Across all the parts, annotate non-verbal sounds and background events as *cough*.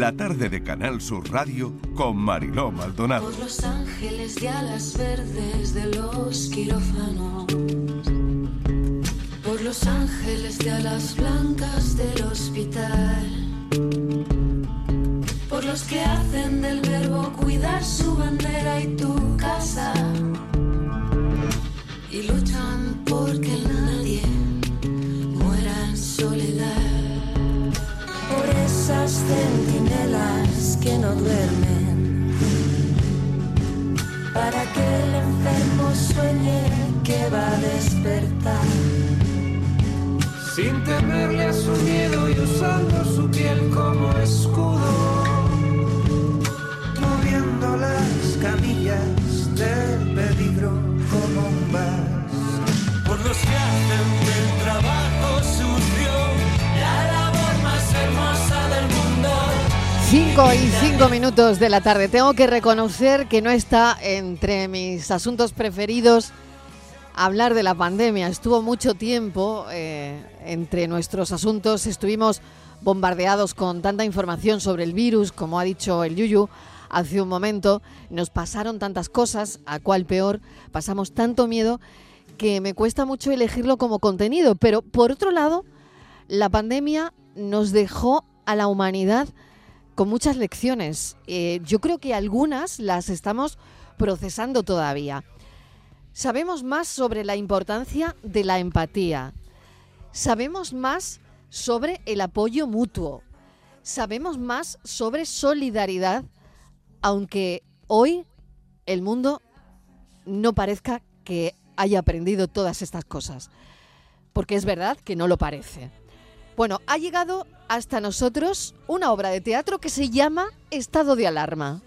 la tarde de Canal Sur Radio con Mariló Maldonado. Por los ángeles de alas verdes de los quirófanos. Por los ángeles de alas blancas del hospital. Por los que hacen del verbo cuidar su bandera y tu casa. Que no duermen. Para que el enfermo sueñe que va a despertar. sin temerle a su miedo y usando su piel como escudo, 5 y 5 minutos de la tarde. Tengo que reconocer que no está entre mis asuntos preferidos hablar de la pandemia. Estuvo mucho tiempo eh, entre nuestros asuntos. Estuvimos bombardeados con tanta información sobre el virus, como ha dicho el Yuyu hace un momento. Nos pasaron tantas cosas, a cuál peor. Pasamos tanto miedo que me cuesta mucho elegirlo como contenido. Pero por otro lado, la pandemia nos dejó a la humanidad con muchas lecciones. Eh, yo creo que algunas las estamos procesando todavía. Sabemos más sobre la importancia de la empatía. Sabemos más sobre el apoyo mutuo. Sabemos más sobre solidaridad, aunque hoy el mundo no parezca que haya aprendido todas estas cosas. Porque es verdad que no lo parece. Bueno, ha llegado hasta nosotros una obra de teatro que se llama Estado de Alarma.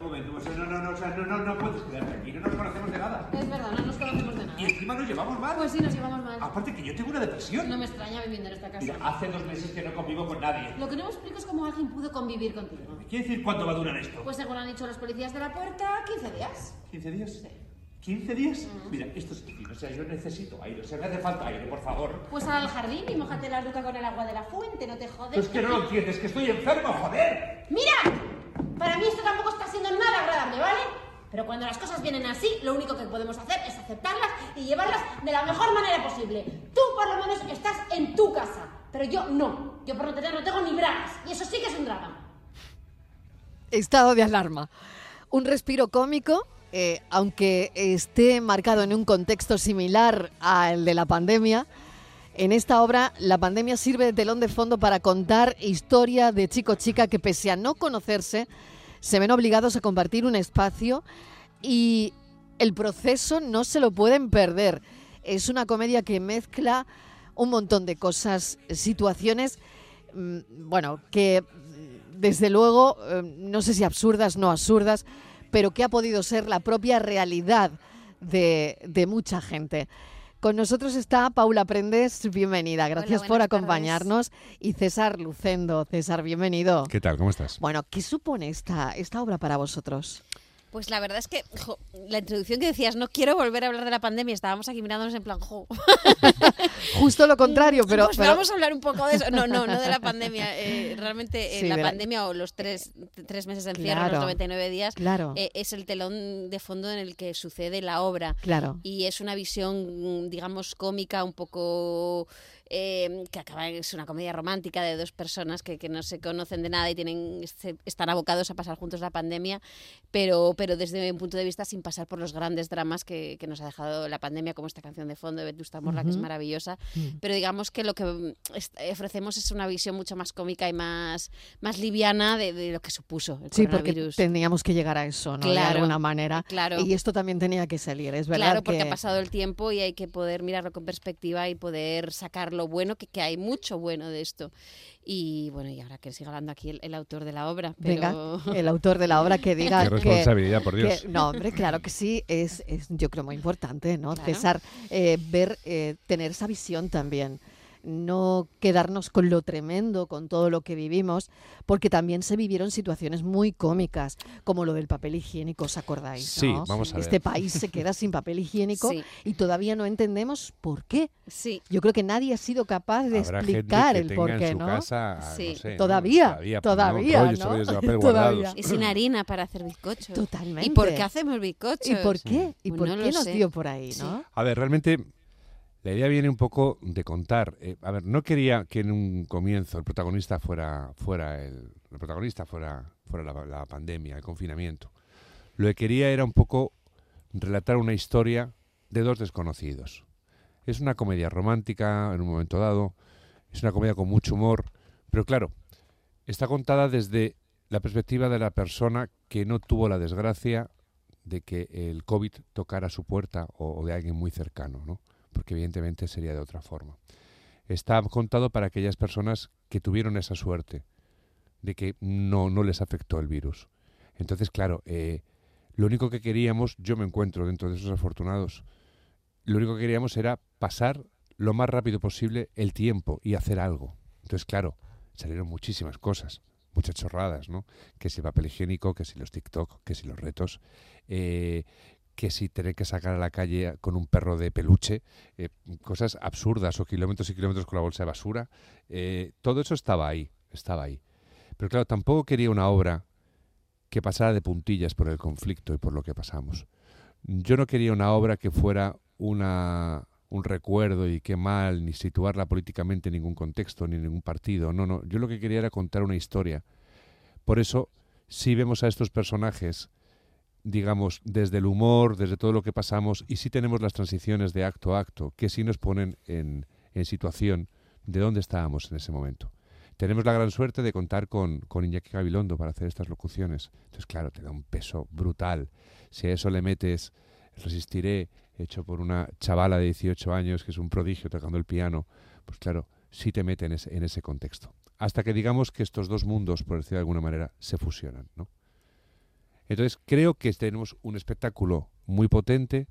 Un momento, o sea, no, no, no, o sea, no, no, no puedes quedarte aquí, no nos conocemos de nada. Es verdad, no nos conocemos de nada. Y encima nos llevamos mal. Pues sí, nos llevamos mal. Aparte que yo tengo una depresión. No me extraña viviendo en esta casa. Mira, hace dos meses que no convivo con nadie. Lo que no me explico es cómo alguien pudo convivir contigo. ¿Qué quiere decir cuánto va a durar esto? Pues según han dicho los policías de la puerta, 15 días. ¿15 días? ¿15 días? Mira, esto es decir, o sea, yo necesito aire, o sea, me hace falta aire, por favor. Pues al jardín y mojate la nuca con el agua de la fuente, no te jodes. Pero es que no lo entiendes, que estoy enfermo, joder. ¡Mira! Para mí esto tampoco está siendo nada agradable, ¿vale? Pero cuando las cosas vienen así, lo único que podemos hacer es aceptarlas y llevarlas de la mejor manera posible. Tú por lo menos estás en tu casa, pero yo no. Yo por no tener no tengo ni bragas. Y eso sí que es un drama. Estado de alarma. Un respiro cómico, eh, aunque esté marcado en un contexto similar al de la pandemia. En esta obra, la pandemia sirve de telón de fondo para contar historia de chico-chica que, pese a no conocerse, se ven obligados a compartir un espacio y el proceso no se lo pueden perder. Es una comedia que mezcla un montón de cosas, situaciones, mm, bueno, que desde luego, eh, no sé si absurdas, no absurdas, pero que ha podido ser la propia realidad de, de mucha gente. Con nosotros está Paula Prendes, bienvenida, gracias por tardes. acompañarnos. Y César Lucendo, César, bienvenido. ¿Qué tal? ¿Cómo estás? Bueno, ¿qué supone esta, esta obra para vosotros? Pues la verdad es que jo, la introducción que decías, no quiero volver a hablar de la pandemia, estábamos aquí mirándonos en plan, jo. *laughs* Justo lo contrario, *laughs* pero... Pues pero- vamos a hablar un poco de eso. No, no, no de la pandemia. Eh, *laughs* realmente eh, Sí, la de la- pandemia o los tres, tres meses de encierro, Claro. los 99 días, Claro. eh, es el telón de fondo en el que sucede la obra. Claro. Y es una visión, digamos, cómica, un poco... eh, que acaba es una comedia romántica de dos personas que, que no se conocen de nada y tienen se- están abocados a pasar juntos la pandemia, pero, pero desde un punto de vista sin pasar por los grandes dramas que, que nos ha dejado la pandemia, como esta canción de fondo de Vetusta Morla, que es maravillosa. Mm. Pero digamos que lo que mm, ofrecemos es una visión mucho más cómica y más, más liviana de, de lo que supuso el Sí, porque coronavirus. teníamos que llegar a eso, ¿no? De Claro, alguna manera. claro. Y esto también tenía que salir, es verdad Claro, porque que... ha pasado el tiempo y hay que poder mirarlo con perspectiva y poder sacar lo bueno, que, que hay mucho bueno de esto. Y bueno, y ahora que siga hablando aquí el, el autor de la obra. Venga, pero- el autor de la obra que *laughs* diga Qué que- responsabilidad, por que- Dios. no, hombre, claro que sí, es, es yo creo muy importante, ¿no? Claro. César, eh, ver, eh, tener esa visión también. No quedarnos con lo tremendo, con todo lo que vivimos, porque también se vivieron situaciones muy cómicas, como lo del papel higiénico, ¿os acordáis? Sí, no? vamos a ver. Este país se queda sin papel higiénico Sí. y todavía no entendemos por qué. Sí. Yo creo que nadie ha sido capaz de Habrá gente explicar que el tenga por qué, ¿no? casa, Sí. no sé, ¿no? Todavía, pues, todavía, rollos, ¿no? papel Todavía. Y sin harina para hacer bizcochos. Totalmente. ¿Y por qué hacemos bizcochos? ¿Y por qué? ¿Y Pues por no qué lo nos sé. dio por ahí, Sí. no? A ver, realmente la idea viene un poco de contar. eh, a ver, no quería que en un comienzo el protagonista fuera, fuera el, el protagonista fuera, fuera la, la pandemia, el confinamiento. Lo que quería era un poco relatar una historia de dos desconocidos. Es una comedia romántica en un momento dado, es una comedia con mucho humor, pero claro, está contada desde la perspectiva de la persona que no tuvo la desgracia de que el COVID tocara su puerta o, o de alguien muy cercano, ¿no? Porque evidentemente sería de otra forma. Está contado para aquellas personas que tuvieron esa suerte de que no, no les afectó el virus. Entonces, claro, eh, lo único que queríamos, yo me encuentro dentro de esos afortunados, lo único que queríamos era pasar lo más rápido posible el tiempo y hacer algo. Entonces, claro, salieron muchísimas cosas, muchas chorradas, ¿no? Que si el papel higiénico, que si los TikTok, que si los retos, eh, que si tener que sacar a la calle con un perro de peluche, eh, cosas absurdas o kilómetros y kilómetros con la bolsa de basura. eh, todo eso estaba ahí, estaba ahí. Pero claro, tampoco quería una obra que pasara de puntillas por el conflicto y por lo que pasamos. Yo no quería una obra que fuera una, un recuerdo y qué mal, ni situarla políticamente en ningún contexto, ni en ningún partido. No, no. Yo lo que quería era contar una historia. Por eso, si vemos a estos personajes, digamos, desde el humor, desde todo lo que pasamos, y sí tenemos las transiciones de acto a acto, que sí nos ponen en, situación de dónde estábamos en ese momento. Tenemos la gran suerte de contar con, con Iñaki Gabilondo para hacer estas locuciones. Entonces, claro, te da un peso brutal. Si a eso le metes Resistiré, hecho por una chavala de 18 años que es un prodigio tocando el piano, pues claro, sí te mete en ese, en ese contexto. Hasta que digamos que estos dos mundos, por decirlo de alguna manera, se fusionan. ¿no? Entonces, creo que tenemos un espectáculo muy potente.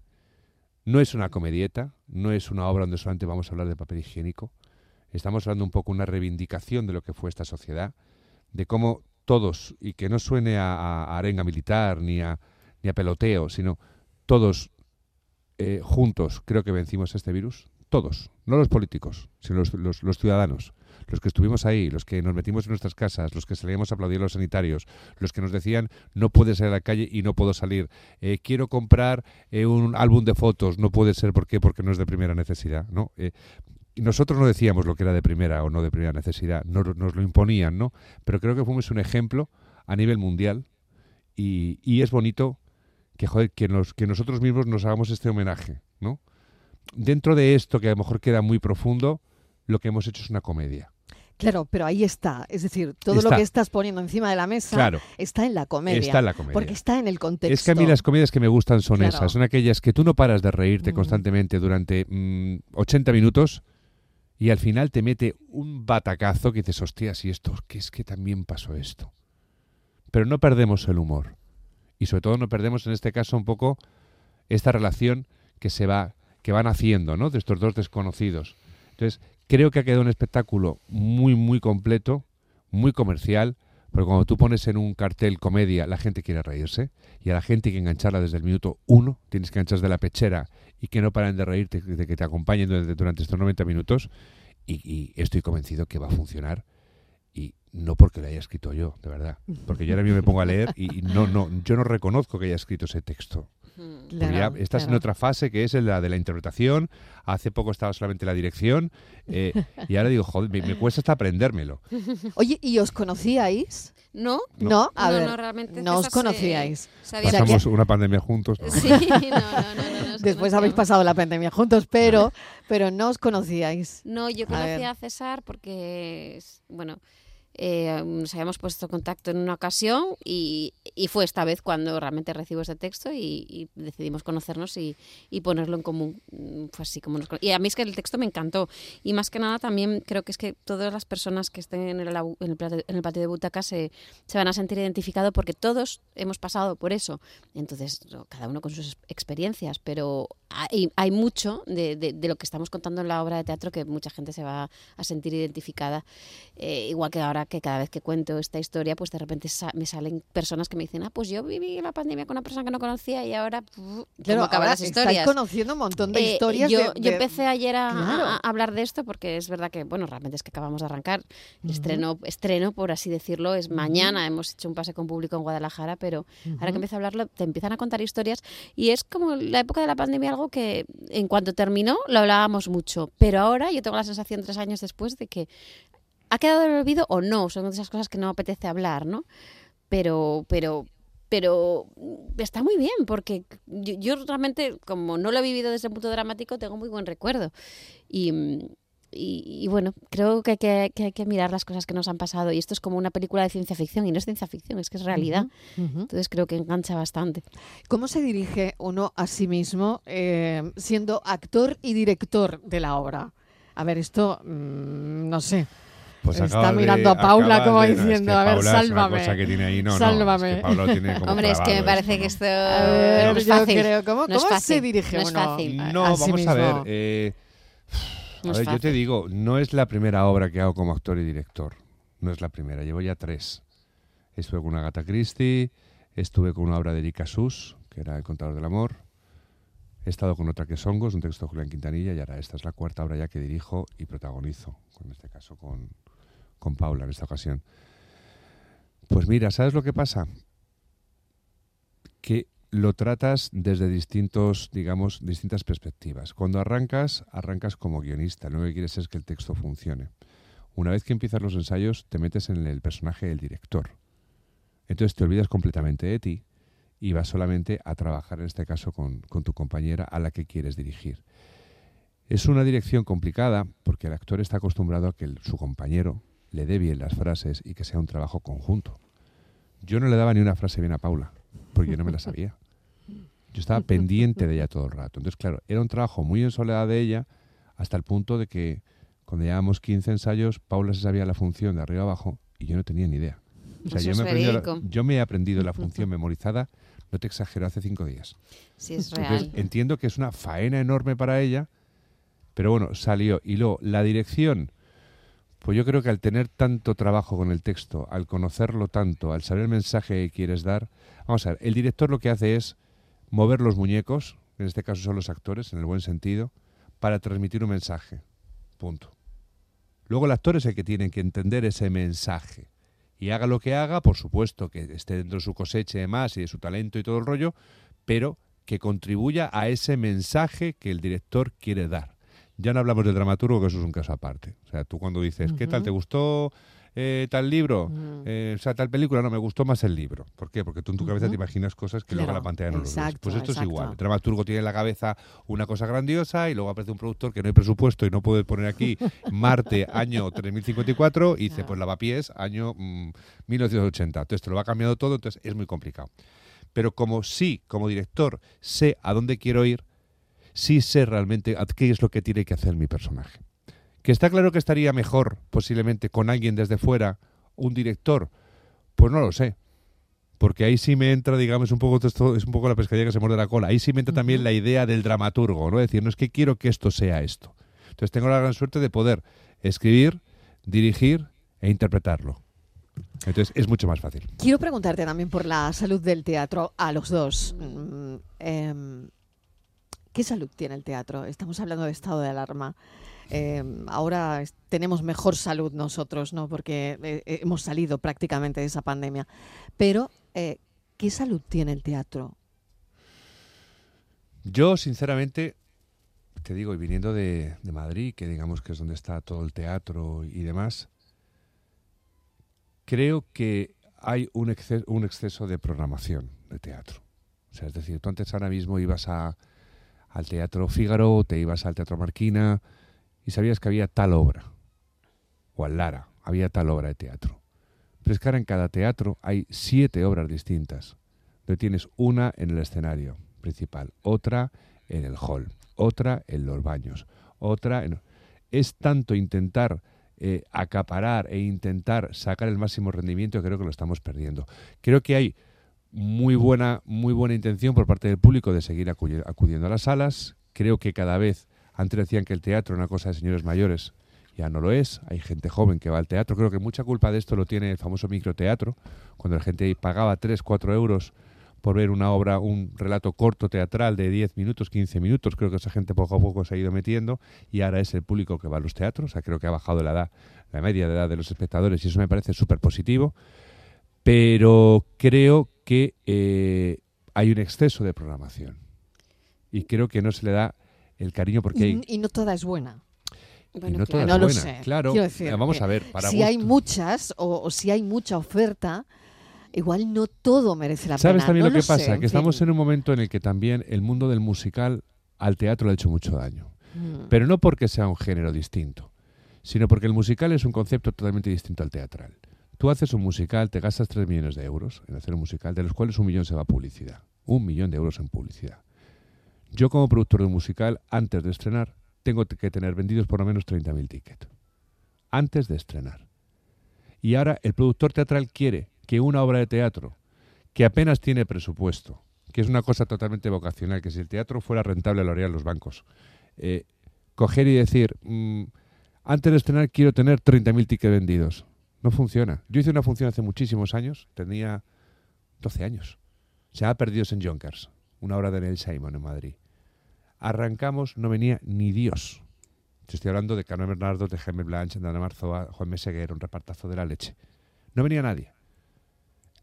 No es una comedieta, no es una obra donde solamente vamos a hablar de papel higiénico. Estamos hablando un poco una reivindicación de lo que fue esta sociedad, de cómo todos, y que no suene a, a arenga militar ni a, ni a peloteo, sino todos eh, juntos creo que vencimos este virus. Todos, no los políticos, sino los, los, ciudadanos, los que estuvimos ahí, los que nos metimos en nuestras casas, los que salíamos a aplaudir a los sanitarios, los que nos decían no puedes salir a la calle y no puedo salir, eh, quiero comprar eh, un álbum de fotos, no puede ser, ¿por qué? Porque no es de primera necesidad, ¿no? Eh, nosotros no decíamos lo que era de primera o no de primera necesidad, nos, lo imponían, ¿no? Pero creo que fuimos un ejemplo a nivel mundial y, y es bonito que, joder, que, nos, que nosotros mismos nos hagamos este homenaje, ¿no? Dentro de esto, que a lo mejor queda muy profundo, lo que hemos hecho es una comedia. Claro, pero ahí está. Es decir, todo Está. lo que estás poniendo encima de la mesa Claro. está en la comedia. Está en la comedia. Porque está en el contexto. Es que a mí las comedias que me gustan son Claro. esas, son aquellas que tú no paras de reírte Mm. constantemente durante mm, 80 minutos y al final te mete un batacazo que dices, hostias, y esto, que es que también pasó esto. Pero no perdemos el humor. Y sobre todo no perdemos en este caso un poco esta relación que se va, que van haciendo, ¿no? De estos dos desconocidos. Entonces, creo que ha quedado un espectáculo muy, muy completo, muy comercial, porque cuando tú pones en un cartel comedia, la gente quiere reírse, y a la gente hay que engancharla desde el minuto uno, tienes que enganchar de la pechera y que no paren de reírte, de que te acompañen durante, durante estos 90 minutos, y, y estoy convencido que va a funcionar, y no porque lo haya escrito yo, de verdad, porque yo ahora mismo me pongo a leer y y no, no, yo no reconozco que haya escrito ese texto. Claro, ya estás en claro. otra fase que es la de la interpretación. Hace poco estaba solamente la dirección. eh, *laughs* y ahora digo, joder, me, me cuesta hasta aprendérmelo. *laughs* Oye, ¿y os conocíais? ¿No? No, a no, ver, no, realmente no os conocíais. se sea que- Pasamos una pandemia juntos. ¿no? Sí, no, no, no, no, Después habéis pasado la pandemia juntos, pero, pero no os conocíais. No, yo A conocí ver. a, César porque, es- bueno, eh, nos habíamos puesto contacto en una ocasión y, y fue esta vez cuando realmente recibo este texto y, decidimos conocernos y, y ponerlo en común. Mm, Fue así como nos Y a mí es que el texto me encantó. Y más que nada también creo que es que todas las personas que estén en el, en el, en el patio de butacas se, van a sentir identificados porque todos hemos pasado por eso. Entonces, cada uno con sus experiencias, pero hay, hay mucho de, de- de lo que estamos contando en la obra de teatro que mucha gente se va a sentir identificada. Eh, igual que ahora que cada vez que cuento esta historia, pues de repente sa- me salen personas que me dicen, ah, pues yo viví la pandemia con una persona que no conocía y ahora, puf, Claro, ¿cómo acaban las estáis historias? conociendo un montón de Eh, historias. yo, de- yo empecé ayer a, Claro. a- a hablar de esto porque es verdad que, bueno, realmente es que acabamos de arrancar. El estreno, estreno, por así decirlo, es mañana. Hemos hecho un pase con público en Guadalajara, pero ahora que empiezo a hablarlo, te empiezan a contar historias. Y es como la época de la pandemia, algo que en cuanto terminó lo hablábamos mucho. Pero ahora yo tengo la sensación, tres años después, de que ha quedado en el olvido o no. Son esas cosas que no apetece hablar, ¿no? Pero, pero, pero está muy bien porque yo, yo realmente, como no lo he vivido desde el punto dramático, tengo muy buen recuerdo. Y, mm, y, y bueno, creo que hay que, que hay que mirar las cosas que nos han pasado. Y esto es como una película de ciencia ficción y no es ciencia ficción, es que es realidad. Entonces creo que engancha bastante. ¿Cómo se dirige uno a sí mismo eh, siendo actor y director de la obra? A ver, esto mm, no sé. Pues Está de- mirando a Paula como de- no, es que diciendo, a ver, Paula es una sálvame. cosa que tiene ahí, no, no, Sálvame. es que Paula lo tiene como Hombre, es que me parece esto, que esto no ver, es yo fácil. creo, ¿cómo, no es fácil, se dirige no es uno fácil. a- No, a vamos a ver. eh, No a ver, yo te digo, no es la primera obra que hago como actor y director. No es la primera, llevo ya tres. Estuve con una Gata Christie, estuve con una obra de Erika Sus, que era El contador del amor. He estado con otra que es Hongos, un texto de Julián Quintanilla, y ahora esta es la cuarta obra ya que dirijo y protagonizo, en este caso con, con Paula en esta ocasión. Pues mira, ¿sabes lo que pasa? Que lo tratas desde distintos, digamos, distintas perspectivas. Cuando arrancas, arrancas como guionista. Lo que quieres es que el texto funcione. Una vez que empiezas los ensayos, te metes en el personaje del director. Entonces te olvidas completamente de ti y vas solamente a trabajar, en este caso, con, tu compañera a la que quieres dirigir. Es una dirección complicada porque el actor está acostumbrado a que su compañero le dé bien las frases y que sea un trabajo conjunto. Yo no le daba ni una frase bien a Paula, porque yo no me la sabía. Yo estaba *laughs* pendiente de ella todo el rato. Entonces, claro, era un trabajo muy en soledad de ella, hasta el punto de que cuando llevábamos 15 ensayos, Paula se sabía la función de arriba abajo y yo no tenía ni idea. O sea, yo me, he aprendido la- verídico. yo me he aprendido la *laughs* función memorizada, no te exagero, hace cinco días. Sí, es Entonces, real. entiendo que es una faena enorme para ella, pero bueno, salió. Y luego, la dirección, pues yo creo que al tener tanto trabajo con el texto, al conocerlo tanto, al saber el mensaje que quieres dar, vamos a ver, el director lo que hace es mover los muñecos, en este caso son los actores, en el buen sentido, para transmitir un mensaje. Punto. Luego el actor es el que tiene que entender ese mensaje. Y haga lo que haga, por supuesto, que esté dentro de su cosecha y demás y de su talento y todo el rollo, pero que contribuya a ese mensaje que el director quiere dar. Ya no hablamos del dramaturgo, que eso es un caso aparte. O sea, tú cuando dices, ¿qué tal? ¿Te gustó eh, tal libro? Eh, o sea, tal película, no, me gustó más el libro. ¿Por qué? Porque tú en tu cabeza te imaginas cosas que luego en la pantalla no lo ves. Pues esto exacto. es igual. El dramaturgo tiene en la cabeza una cosa grandiosa y luego aparece un productor que no hay presupuesto y no puede poner aquí *laughs* Marte, año 3054, y dice, pues lavapiés, año mm, 1980. Entonces te lo va cambiando todo, entonces es muy complicado. Pero como sí, como director, sé a dónde quiero ir, sí sé realmente a qué es lo que tiene que hacer mi personaje. Que está claro que estaría mejor, posiblemente, con alguien desde fuera, un director, pues no lo sé. Porque ahí sí me entra, digamos, un poco esto es un poco la pescadilla que se muerde la cola. Ahí sí me entra también la idea del dramaturgo, ¿no? Es decir, no es que quiero que esto sea esto. Entonces tengo la gran suerte de poder escribir, dirigir e interpretarlo. Entonces es mucho más fácil. Quiero preguntarte también por la salud del teatro a los dos. Mm, em, ¿Qué salud tiene el teatro? Estamos hablando de estado de alarma. Em, ahora tenemos mejor salud nosotros, ¿no? Porque eh, eh, hemos salido prácticamente de esa pandemia. Pero, eh, ¿qué salud tiene el teatro? Yo, sinceramente, te digo, y viniendo de, Madrid, que digamos que es donde está todo el teatro y demás, creo que hay un, exce- un exceso de programación de teatro. O sea, es decir, tú antes ahora mismo ibas a, al Teatro Fígaro, te ibas al Teatro Marquina y sabías que había tal obra. O al Lara, había tal obra de teatro. Pero es que ahora en cada teatro hay siete obras distintas. Donde tienes una en el escenario principal, otra en el hall, otra en los baños, otra en... Es tanto intentar eh, acaparar e intentar sacar el máximo rendimiento creo que lo estamos perdiendo. Creo que hay muy buena, muy buena intención por parte del público de seguir acudiendo a las salas. Creo que cada vez, antes decían que el teatro era una cosa de señores mayores, ya no lo es. Hay gente joven que va al teatro. Creo que mucha culpa de esto lo tiene el famoso microteatro, cuando la gente pagaba 3, 4 euros por ver una obra, un relato corto teatral de 10 minutos, 15 minutos. Creo que esa gente poco a poco se ha ido metiendo y ahora es el público que va a los teatros. O sea, creo que ha bajado la edad, la media de edad de los espectadores y eso me parece súper positivo. Pero creo que eh, hay un exceso de programación y creo que no se le da el cariño porque hay... Y, y no toda es buena. y Bueno, no claro. no lo buena. sé. Claro, decir eh, vamos que a ver, para si hay muchas o, o si hay mucha oferta, igual no todo merece la ¿Sabes pena. también No lo que sé, pasa? en que estamos fin. en un momento en el que también el mundo del musical al teatro le ha hecho mucho daño. Mm. Pero no porque sea un género distinto, sino porque el musical es un concepto totalmente distinto al teatral. Tú haces un musical, te gastas 3 millones de euros en hacer un musical, de los cuales un millón se va a publicidad. Un millón de euros en publicidad. Yo como productor de musical, antes de estrenar, tengo que tener vendidos por lo menos 30.000 tickets. Antes de estrenar. Y ahora el productor teatral quiere que una obra de teatro que apenas tiene presupuesto, que es una cosa totalmente vocacional, que si el teatro fuera rentable lo harían los bancos, eh, coger y decir, mm, antes de estrenar quiero tener 30.000 tickets vendidos. No funciona. Yo hice una función hace muchísimos años, tenía 12 años. Se llama Perdidos en Jonkers, una obra de Neil Simon en Madrid. Arrancamos, no venía ni Dios. Te estoy hablando de Carmen Bernardo, de Jaime Blanche, de Ana Marzoa, Juan Meseguer, un repartazo de la leche. No venía nadie.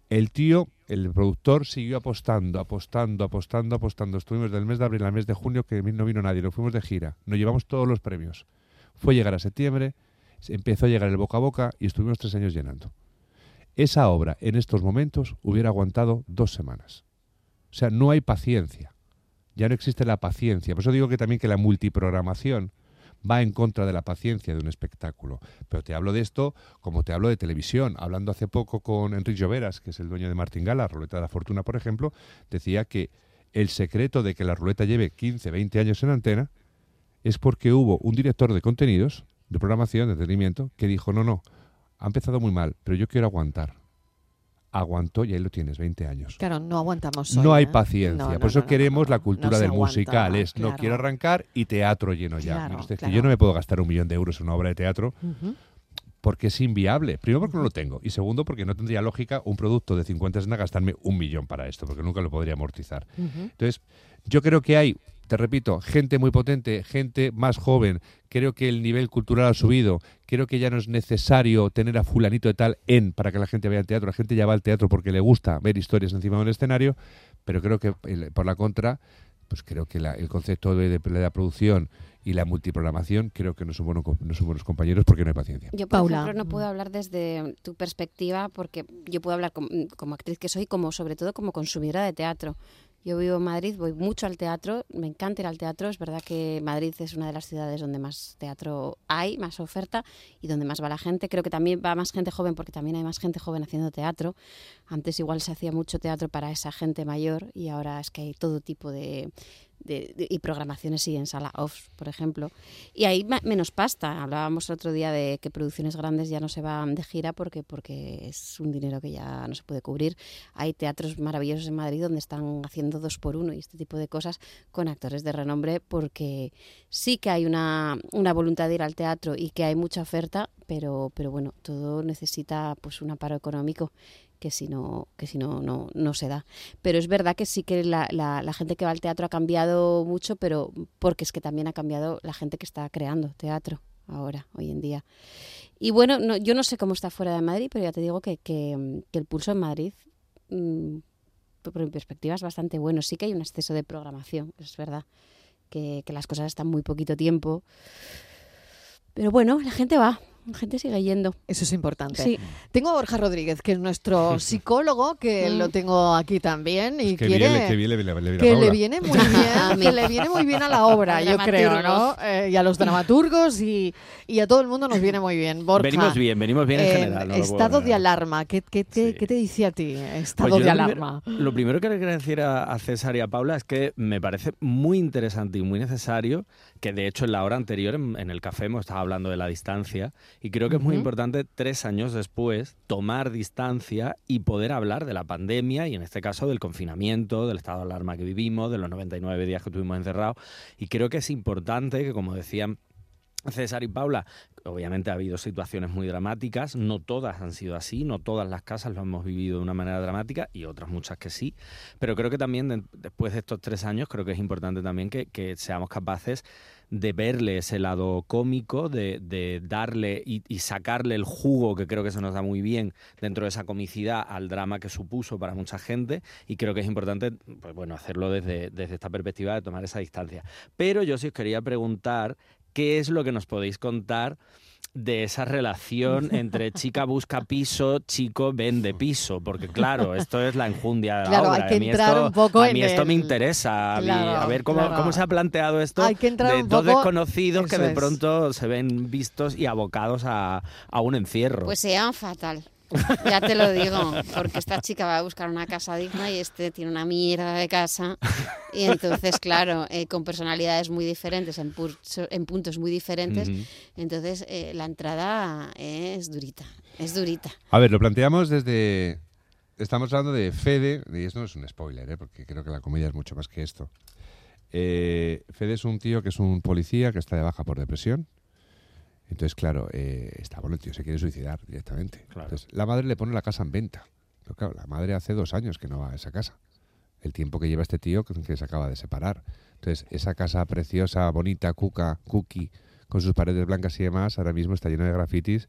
El tío, el productor, siguió apostando, apostando, apostando, apostando. Estuvimos del mes de abril al mes de junio que no vino nadie. Nos fuimos de gira. Nos llevamos todos los premios. Fue llegar a septiembre, se empezó a llegar el boca a boca y estuvimos tres años llenando. Esa obra, en estos momentos, hubiera aguantado dos semanas. O sea, no hay paciencia. Ya no existe la paciencia. Por eso digo que también que la multiprogramación va en contra de la paciencia de un espectáculo. Pero te hablo de esto como te hablo de televisión. Hablando hace poco con Enrique Lloveras, que es el dueño de Martingala, Ruleta de la Fortuna, por ejemplo, decía que el secreto de que la ruleta lleve 15, 20 años en antena es porque hubo un director de contenidos, de programación, de entretenimiento, que dijo, no, no, ha empezado muy mal, pero yo quiero aguantar. Aguantó y ahí lo tienes, 20 años. Claro, no aguantamos hoy, No hay ¿eh? paciencia. No, no, Por eso no, queremos la cultura del aguanta, musical. Es no quiero arrancar y teatro lleno ya. Claro, usted, que yo no me puedo gastar un millón de euros en una obra de teatro porque es inviable. Primero porque no lo tengo. Y segundo porque no tendría lógica un producto de 50 escenas gastarme un millón para esto, porque nunca lo podría amortizar. Entonces, yo creo que hay, te repito, gente muy potente, gente más joven. Creo que el nivel cultural ha subido. Creo que ya no es necesario tener a fulanito de tal en para que la gente vaya al teatro. La gente ya va al teatro porque le gusta ver historias encima de un escenario. Pero creo que, el- por la contra, pues creo que la- el concepto de, de la producción y la multiprogramación creo que no son, buenos, co- no son buenos compañeros porque no hay paciencia. Yo, por Paula. ejemplo, no puedo hablar desde tu perspectiva porque yo puedo hablar como, como actriz que soy, como sobre todo como consumidora de teatro. Yo vivo en Madrid, voy mucho al teatro, me encanta ir al teatro. Es verdad que Madrid es una de las ciudades donde más teatro hay, más oferta y donde más va la gente. Creo que también va más gente joven porque también hay más gente joven haciendo teatro. Antes igual se hacía mucho teatro para esa gente mayor y ahora es que hay todo tipo de, de- y programaciones y en sala off, por ejemplo. Y ma- menos pasta. Hablábamos el otro día de que producciones grandes ya no se van de gira porque, porque es un dinero que ya no se puede cubrir. Hay teatros maravillosos en Madrid donde están haciendo dos por uno y este tipo de cosas con actores de renombre porque sí que hay una, una voluntad de ir al teatro y que hay mucha oferta, pero, pero bueno, todo necesita pues un aparo económico que si no, que si no, no, no se da. Pero es verdad que sí que la, la, gente que va al teatro ha cambiado mucho, pero porque es que también ha cambiado la gente que está creando teatro ahora, hoy en día. Y bueno, no, yo no sé cómo está fuera de Madrid, pero ya te digo que, que, que el pulso en Madrid, mm, por mi perspectiva, es bastante bueno. Sí que hay un exceso de programación, es verdad, que, que las cosas están muy poquito tiempo. Pero bueno, la gente va, La gente sigue yendo. Eso es importante. Sí. Tengo a Borja Rodríguez, que es nuestro *laughs* psicólogo, que Mm. lo tengo aquí también y Que quiere bien, que bien le, le- le- le- que la le obra. viene muy *laughs* bien, que le viene muy bien a la obra, *laughs* yo creo, ¿no? Eh, y a los dramaturgos y, y a todo el mundo nos viene muy bien. Borja, Venimos bien, venimos bien en eh, general. no estado de alarma, ¿qué, qué, te- Sí. qué te dice a ti? Estado Pues de lo alarma. primero- lo primero que le quería decir a, a César y a Paula es que me parece muy interesante y muy necesario que de hecho en la hora anterior en, en el café hemos estado hablando de la distancia y creo que es muy importante tres años después tomar distancia y poder hablar de la pandemia y en este caso del confinamiento, del estado de alarma que vivimos, de los 99 días que estuvimos encerrados. Y creo que es importante que como decían César y Paula, obviamente ha habido situaciones muy dramáticas, no todas han sido así, no todas las casas lo hemos vivido de una manera dramática y otras muchas que sí, pero creo que también de- después de estos tres años creo que es importante también que, que seamos capaces de verle ese lado cómico, de, de darle y, y sacarle el jugo que creo que se nos da muy bien dentro de esa comicidad al drama que supuso para mucha gente y creo que es importante pues bueno, hacerlo desde, desde esta perspectiva de tomar esa distancia. Pero yo sí os quería preguntar qué es lo que nos podéis contar de esa relación entre chica busca piso, chico vende piso, porque claro, esto es la enjundia de la Claro, hay obra. que a mí entrar esto, un poco a en mí esto me interesa, a, mí- Claro, a ver cómo, claro. cómo se ha planteado esto Hay que entrar de un dos poco- desconocidos que de es. pronto se ven vistos y abocados a, a un encierro. Pues se llaman fatal. Ya te lo digo, porque esta chica va a buscar una casa digna y este tiene una mierda de casa. Y entonces, claro, eh, con personalidades muy diferentes, en, pu- en puntos muy diferentes, entonces eh, la entrada es durita, es durita. A ver, lo planteamos desde... Estamos hablando de Fede, y esto no es un spoiler, ¿eh? porque creo que la comedia es mucho más que esto. Eh, Fede es un tío que es un policía que está de baja por depresión. Entonces, claro, eh, está bueno, el tío se quiere suicidar directamente. Claro. Entonces, la madre le pone la casa en venta. Pero claro, la madre hace dos años que no va a esa casa. El tiempo que lleva este tío que, que se acaba de separar. Entonces, esa casa preciosa, bonita, cuca, cookie, con sus paredes blancas y demás, ahora mismo está llena de grafitis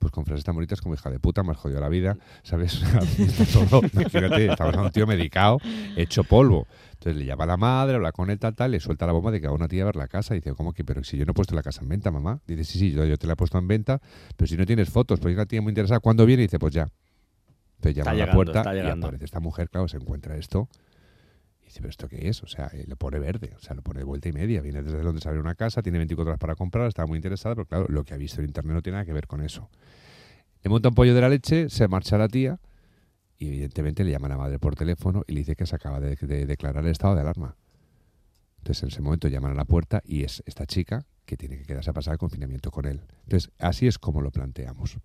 pues con frases tan bonitas como hija de puta, me has jodido la vida, ¿sabes? *laughs* Todo, a un tío medicado, hecho polvo. Entonces le llama a la madre, habla con él, tal, tal, le suelta la bomba de que va una tía a ver la casa. Dice, ¿cómo que? Pero si yo no he puesto la casa en venta, mamá. Dice, sí, sí, yo, yo te la he puesto en venta, pero si no tienes fotos, pues hay una tía muy interesada, ¿cuándo viene? Y dice, pues ya. Entonces llama Está a la llegando, puerta y aparece esta mujer, claro, se encuentra esto. Dice, ¿pero esto qué es? O sea, eh, lo pone verde, o sea, lo pone de vuelta y media. Viene desde donde sale una casa, tiene 24 horas para comprar, está muy interesada, pero claro, lo que ha visto en internet no tiene nada que ver con eso. Le monta un pollo de la leche, se marcha la tía y evidentemente le llama a la madre por teléfono y le dice que se acaba de, de declarar el estado de alarma. Entonces en ese momento llaman a la puerta y es esta chica que tiene que quedarse a pasar el confinamiento con él. Entonces así es como lo planteamos.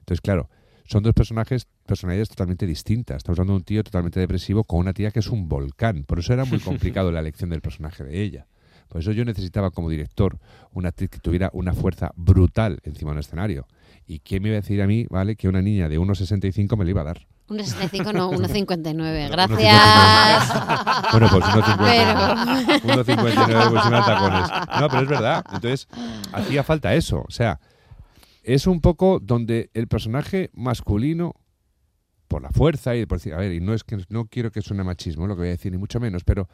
Entonces claro, son dos personajes, personalidades totalmente distintas. Estamos hablando de un tío totalmente depresivo con una tía que es un volcán. Por eso era muy *laughs* complicado la elección del personaje de ella. Por eso yo necesitaba como director una actriz que tuviera una fuerza brutal encima de un escenario. ¿Y quién me iba a decir a mí, vale, que una niña de 1,65 me la iba a dar? 1,65 no, 1,59. Bueno, Gracias. Bueno, pues 1,59. Pero- 1,59 pues sin tacones. No, pero es verdad. Entonces, hacía falta eso. O sea, es un poco donde el personaje masculino, por la fuerza y por decir, a ver, y no es que no quiero que suene machismo lo que voy a decir, ni mucho menos, pero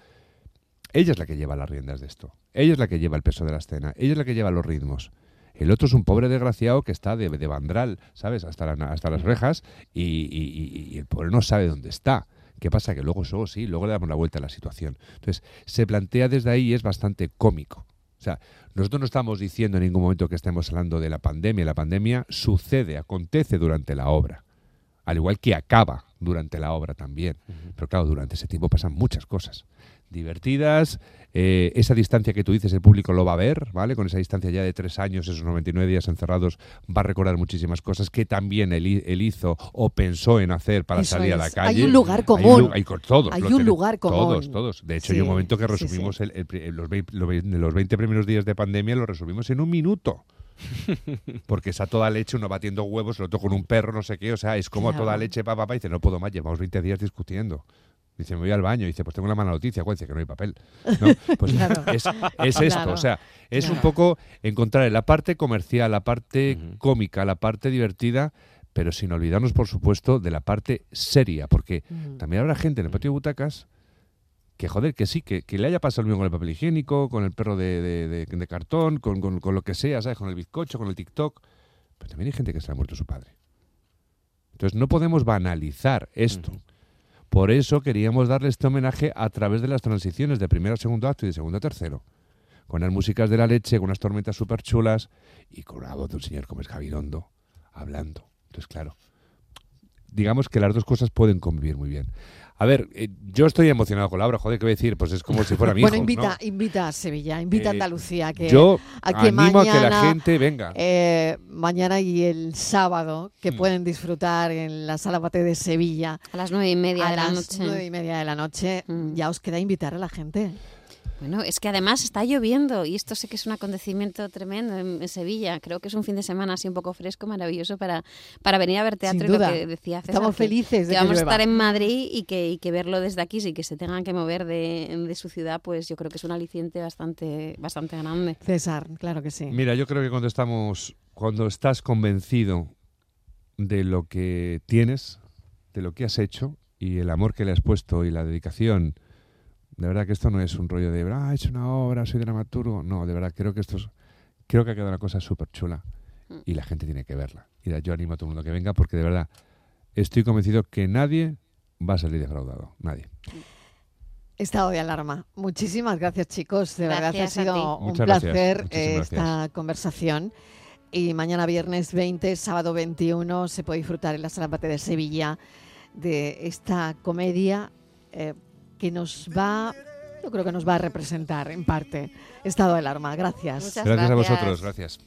ella es la que lleva las riendas de esto. Ella es la que lleva el peso de la escena. Ella es la que lleva los ritmos. El otro es un pobre desgraciado que está de, de bandral, ¿sabes? Hasta, la- hasta las rejas y, y- y- el pobre no sabe dónde está. ¿Qué pasa? Que luego, eso sí, luego le damos la vuelta a la situación. Entonces, se plantea desde ahí y es bastante cómico. O sea, nosotros no estamos diciendo en ningún momento que estemos hablando de la pandemia. La pandemia sucede, acontece durante la obra. Al igual que acaba durante la obra también. Pero claro, durante ese tiempo pasan muchas cosas. Divertidas, eh, esa distancia que tú dices, el público lo va a ver, ¿vale? Con esa distancia ya de tres años, esos 99 días encerrados, va a recordar muchísimas cosas que también él, él hizo o pensó en hacer para Eso salir a la calle. Hay un lugar Hay un común. hay co- todos Hay un lugar común. Todos, todos. De hecho, hay un Sí, momento que sí, sí. resumimos el- los, vei- lo vei- los 20 primeros días de pandemia, lo resumimos en un minuto. *laughs* Porque es a toda leche, uno batiendo huevos, el otro con un perro, no sé qué. O sea, es como a toda Claro. leche, papá, papá. Dice, no puedo más, llevamos 20 días discutiendo. Dice, me voy al baño. Dice, pues tengo una mala noticia. ¿Cuál? Dice que no hay papel. ¿No? *laughs* Pues Claro. es, es esto. Claro. O sea, es un poco encontrar la parte comercial, la parte cómica, la parte divertida, pero sin olvidarnos, por supuesto, de la parte seria. Porque también habrá gente en el patio de butacas que, joder, que sí, que, que le haya pasado lo mismo con el papel higiénico, con el perro de, de- de- de cartón, con, con- con lo que sea, ¿sabes? Con el bizcocho, con el TikTok. Pero también hay gente que se le ha muerto su padre. Entonces no podemos banalizar esto. Por eso queríamos darle este homenaje a través de las transiciones de primero a segundo acto y de segundo a tercero. Con las músicas de la leche, con unas tormentas súper chulas y con una voz de un señor como es hablando. Entonces, claro, digamos que las dos cosas pueden convivir muy bien. A ver, eh, yo estoy emocionado con la obra, joder, ¿qué voy a decir? Pues es como si fuera mi *laughs* bueno, hijo, invita, ¿no? invita a Sevilla, invita a Eh, Andalucía. Que, yo a que animo a que la mañana, gente venga. eh, mañana y el sábado, que Mm. pueden disfrutar en la Sala Bate de Sevilla. A las nueve y media a de la las noche. nueve y media de la noche. Mm. Ya os queda invitar a la gente. Bueno, es que además está lloviendo y esto sé que es un acontecimiento tremendo en, en Sevilla. Creo que es un fin de semana así un poco fresco, maravilloso para, para venir a ver teatro Sin y lo que decía César. Estamos que- felices de que que vamos a estar en Madrid y que, y que verlo desde aquí, sí que se tengan que mover de, de su ciudad, pues yo creo que es un aliciente bastante, bastante grande. César, claro que sí. Mira, yo creo que cuando estamos, cuando estás convencido de lo que tienes, de lo que has hecho y el amor que le has puesto y la dedicación, de verdad que esto no es un rollo de, ah, he hecho una obra, soy dramaturgo. No, de verdad creo que esto es, creo que ha quedado una cosa súper chula y la gente tiene que verla. Y yo animo a todo el mundo que venga porque de verdad estoy convencido que nadie va a salir defraudado, nadie. Estado de alarma. Muchísimas gracias, chicos. De verdad que ha Gracias sido un Muchas gracias. placer eh, gracias. esta conversación. Y mañana viernes 20, sábado 21, se puede disfrutar en la Sala Bate de Sevilla de esta comedia eh, que nos va, yo creo que nos va a representar en parte. Estado de alarma. Gracias. Muchas gracias a gracias. vosotros, gracias.